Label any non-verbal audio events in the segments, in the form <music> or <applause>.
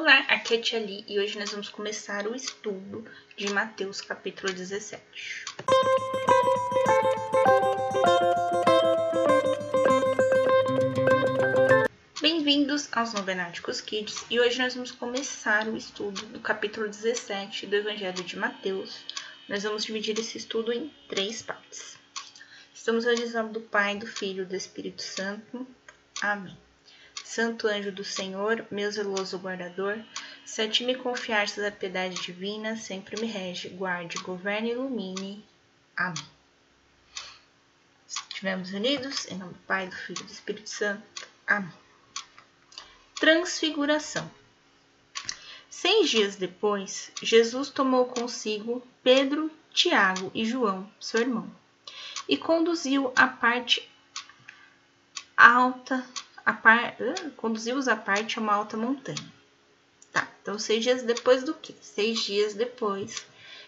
Olá, aqui é a Tia Li e hoje nós vamos começar o estudo de Mateus capítulo 17. Bem-vindos aos Novenáticos Kids e hoje nós vamos começar o estudo do capítulo 17 do Evangelho de Mateus. Nós vamos dividir esse estudo em três partes. Estamos realizando do Pai, do Filho e do Espírito Santo. Amém. Santo anjo do Senhor, meu zeloso guardador, se a ti me confiastes a piedade divina, sempre me rege, guarde, governe e ilumine. Amém. Estivemos unidos, em nome do Pai, do Filho e do Espírito Santo. Amém. Transfiguração. Seis dias depois, Jesus tomou consigo Pedro, Tiago e João, seu irmão, e conduziu a parte alta par... conduziu-os à parte a uma alta montanha. Tá, então seis dias depois do que? Seis dias depois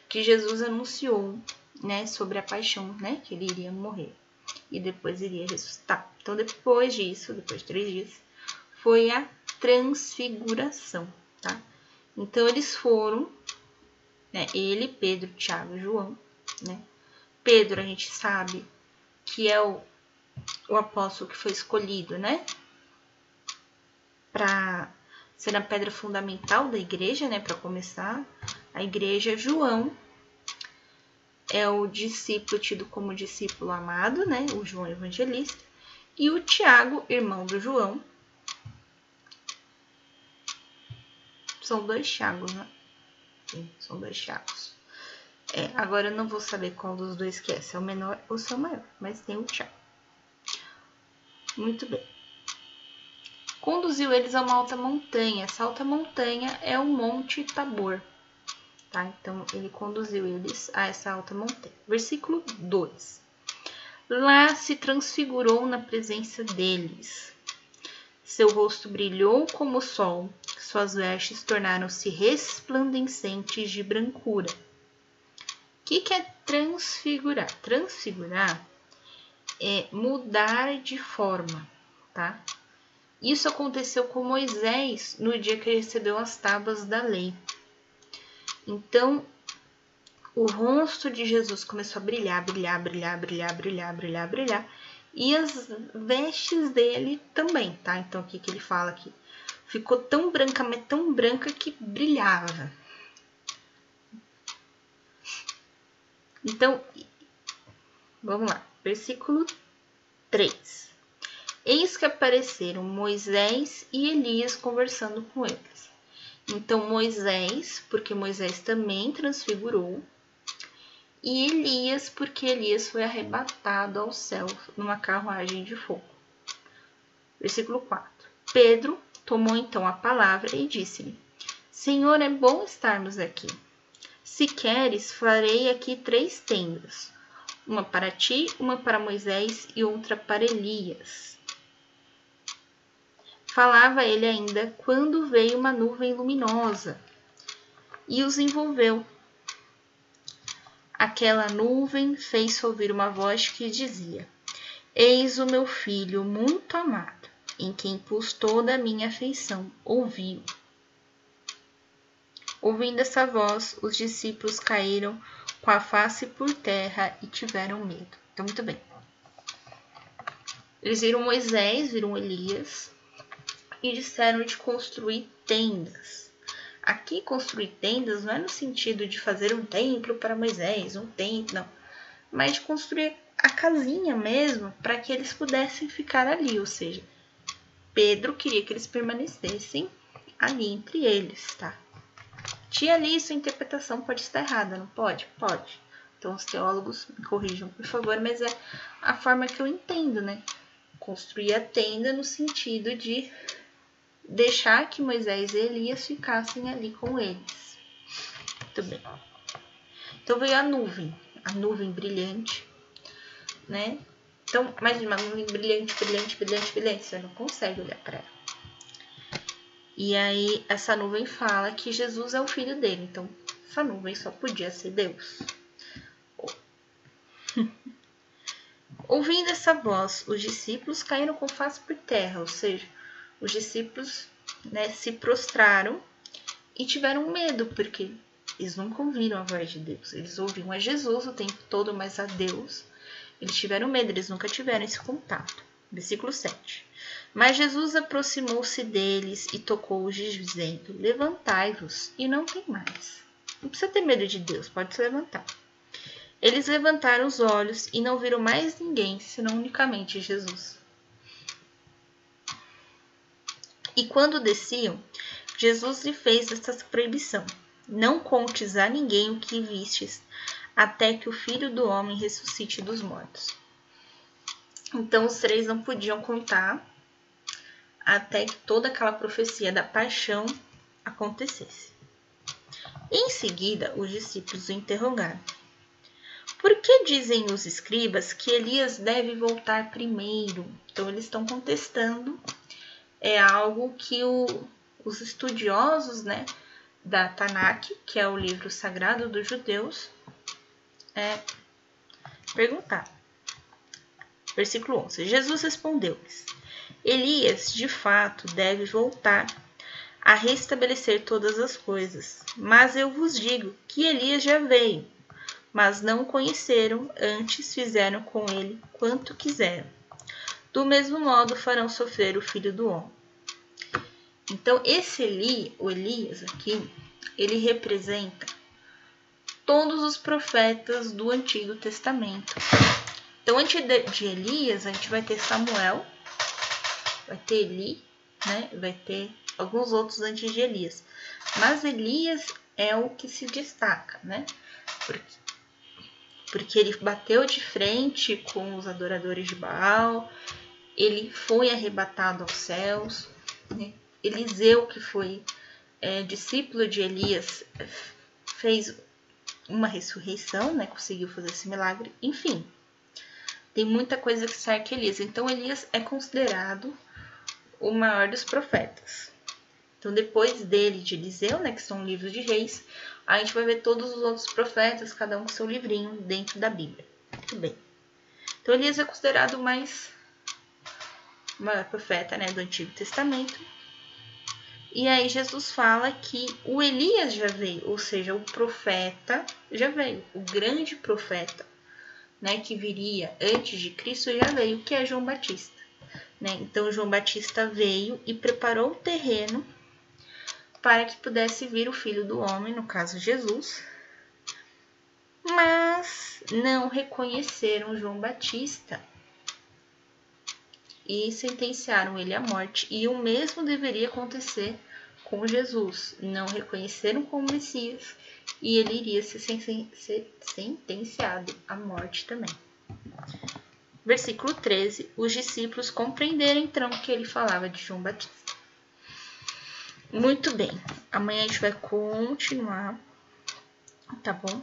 que Jesus anunciou, né, sobre a paixão, né, que ele iria morrer e depois iria ressuscitar. Então depois disso, depois de três dias, foi a transfiguração, tá? Então eles foram, né, ele, Pedro, Tiago e João, né? Pedro a gente sabe que é o, o apóstolo que foi escolhido, né, para ser a pedra fundamental da igreja, né, para começar, a igreja João é o discípulo tido como discípulo amado, né, o João evangelista, e o Tiago, irmão do João. São dois Tiagos, né? Sim, são dois Tiagos. É, agora eu não vou saber qual dos dois que é, se é o menor ou se é o maior, mas tem o Tiago. Muito bem conduziu eles a uma alta montanha. Essa alta montanha é o Monte Tabor. Tá? Então, ele conduziu eles a essa alta montanha. Versículo 2. Lá se transfigurou na presença deles. Seu rosto brilhou como o sol, suas vestes tornaram-se resplandecentes de brancura. O que, que é transfigurar? Transfigurar é mudar de forma, tá? Isso aconteceu com Moisés no dia que ele recebeu as tábuas da lei. Então, o rosto de Jesus começou a brilhar, brilhar, brilhar, brilhar, brilhar, brilhar, brilhar. E as vestes dele também, tá? Então, o que, que ele fala aqui? Ficou tão branca, mas tão branca que brilhava. Então, vamos lá. Versículo 3. Eis que apareceram Moisés e Elias conversando com eles. Então, Moisés, porque Moisés também transfigurou, e Elias, porque Elias foi arrebatado ao céu numa carruagem de fogo. Versículo 4. Pedro tomou então a palavra e disse-lhe: Senhor, é bom estarmos aqui. Se queres, farei aqui três tendas: uma para ti, uma para Moisés e outra para Elias. Falava ele ainda quando veio uma nuvem luminosa e os envolveu. Aquela nuvem fez ouvir uma voz que dizia: Eis o meu filho muito amado, em quem pus toda a minha afeição. Ouviu. Ouvindo essa voz, os discípulos caíram com a face por terra e tiveram medo. Então, muito bem. Eles viram Moisés, viram Elias, e disseram de construir tendas. Aqui, construir tendas não é no sentido de fazer um templo para Moisés, um templo, não, mas de construir a casinha mesmo para que eles pudessem ficar ali, ou seja, Pedro queria que eles permanecessem ali entre eles, tá? Tia ali, sua interpretação pode estar errada, não pode? Pode. Então, os teólogos me corrijam, por favor, mas é a forma que eu entendo, né? Construir a tenda no sentido de deixar que Moisés e Elias ficassem ali com eles. Muito bem. Então veio a nuvem, a nuvem brilhante, né? Então, mais uma nuvem brilhante, brilhante, brilhante, brilhante, você não consegue olhar para ela. E aí essa nuvem fala que Jesus é o filho dele, então essa nuvem só podia ser Deus. <laughs> Ouvindo essa voz, os discípulos caíram com face por terra, ou seja, os discípulos né, se prostraram e tiveram medo, porque eles nunca ouviram a voz de Deus. Eles ouviam a Jesus o tempo todo, mas a Deus eles tiveram medo, eles nunca tiveram esse contato. Versículo 7. Mas Jesus aproximou-se deles e tocou-os, dizendo: Levantai-vos e não tem mais. Não precisa ter medo de Deus, pode se levantar. Eles levantaram os olhos e não viram mais ninguém, senão unicamente Jesus. E quando desciam, Jesus lhe fez esta proibição: Não contes a ninguém o que vistes, até que o filho do homem ressuscite dos mortos. Então os três não podiam contar até que toda aquela profecia da paixão acontecesse. Em seguida, os discípulos o interrogaram: Por que dizem os escribas que Elias deve voltar primeiro? Então, eles estão contestando é algo que o, os estudiosos né, da Tanakh, que é o livro sagrado dos judeus, é, perguntar. Versículo 11: Jesus respondeu-lhes: Elias, de fato, deve voltar a restabelecer todas as coisas. Mas eu vos digo que Elias já veio, mas não conheceram, antes fizeram com ele quanto quiseram. Do mesmo modo farão sofrer o filho do homem. Então, esse Eli, o Elias aqui, ele representa todos os profetas do Antigo Testamento. Então, antes de Elias, a gente vai ter Samuel, vai ter Eli, né? Vai ter alguns outros antes de Elias. Mas Elias é o que se destaca, né? Porque, porque ele bateu de frente com os adoradores de Baal, ele foi arrebatado aos céus, né? Eliseu, que foi é, discípulo de Elias, fez uma ressurreição, né? Conseguiu fazer esse milagre. Enfim, tem muita coisa que cerca Elias. Então, Elias é considerado o maior dos profetas. Então, depois dele, de Eliseu, né? Que são livros de reis, a gente vai ver todos os outros profetas, cada um com seu livrinho dentro da Bíblia. Muito bem. Então, Elias é considerado o mais maior profeta, né? Do Antigo Testamento. E aí Jesus fala que o Elias já veio, ou seja, o profeta já veio, o grande profeta, né, que viria antes de Cristo já veio, que é João Batista. Né? Então João Batista veio e preparou o terreno para que pudesse vir o Filho do Homem, no caso Jesus, mas não reconheceram João Batista e sentenciaram ele à morte. E o mesmo deveria acontecer com Jesus. Não reconheceram como Messias e ele iria ser sentenciado à morte também. Versículo 13: Os discípulos compreenderam então que ele falava de João Batista. Muito bem, amanhã a gente vai continuar, tá bom?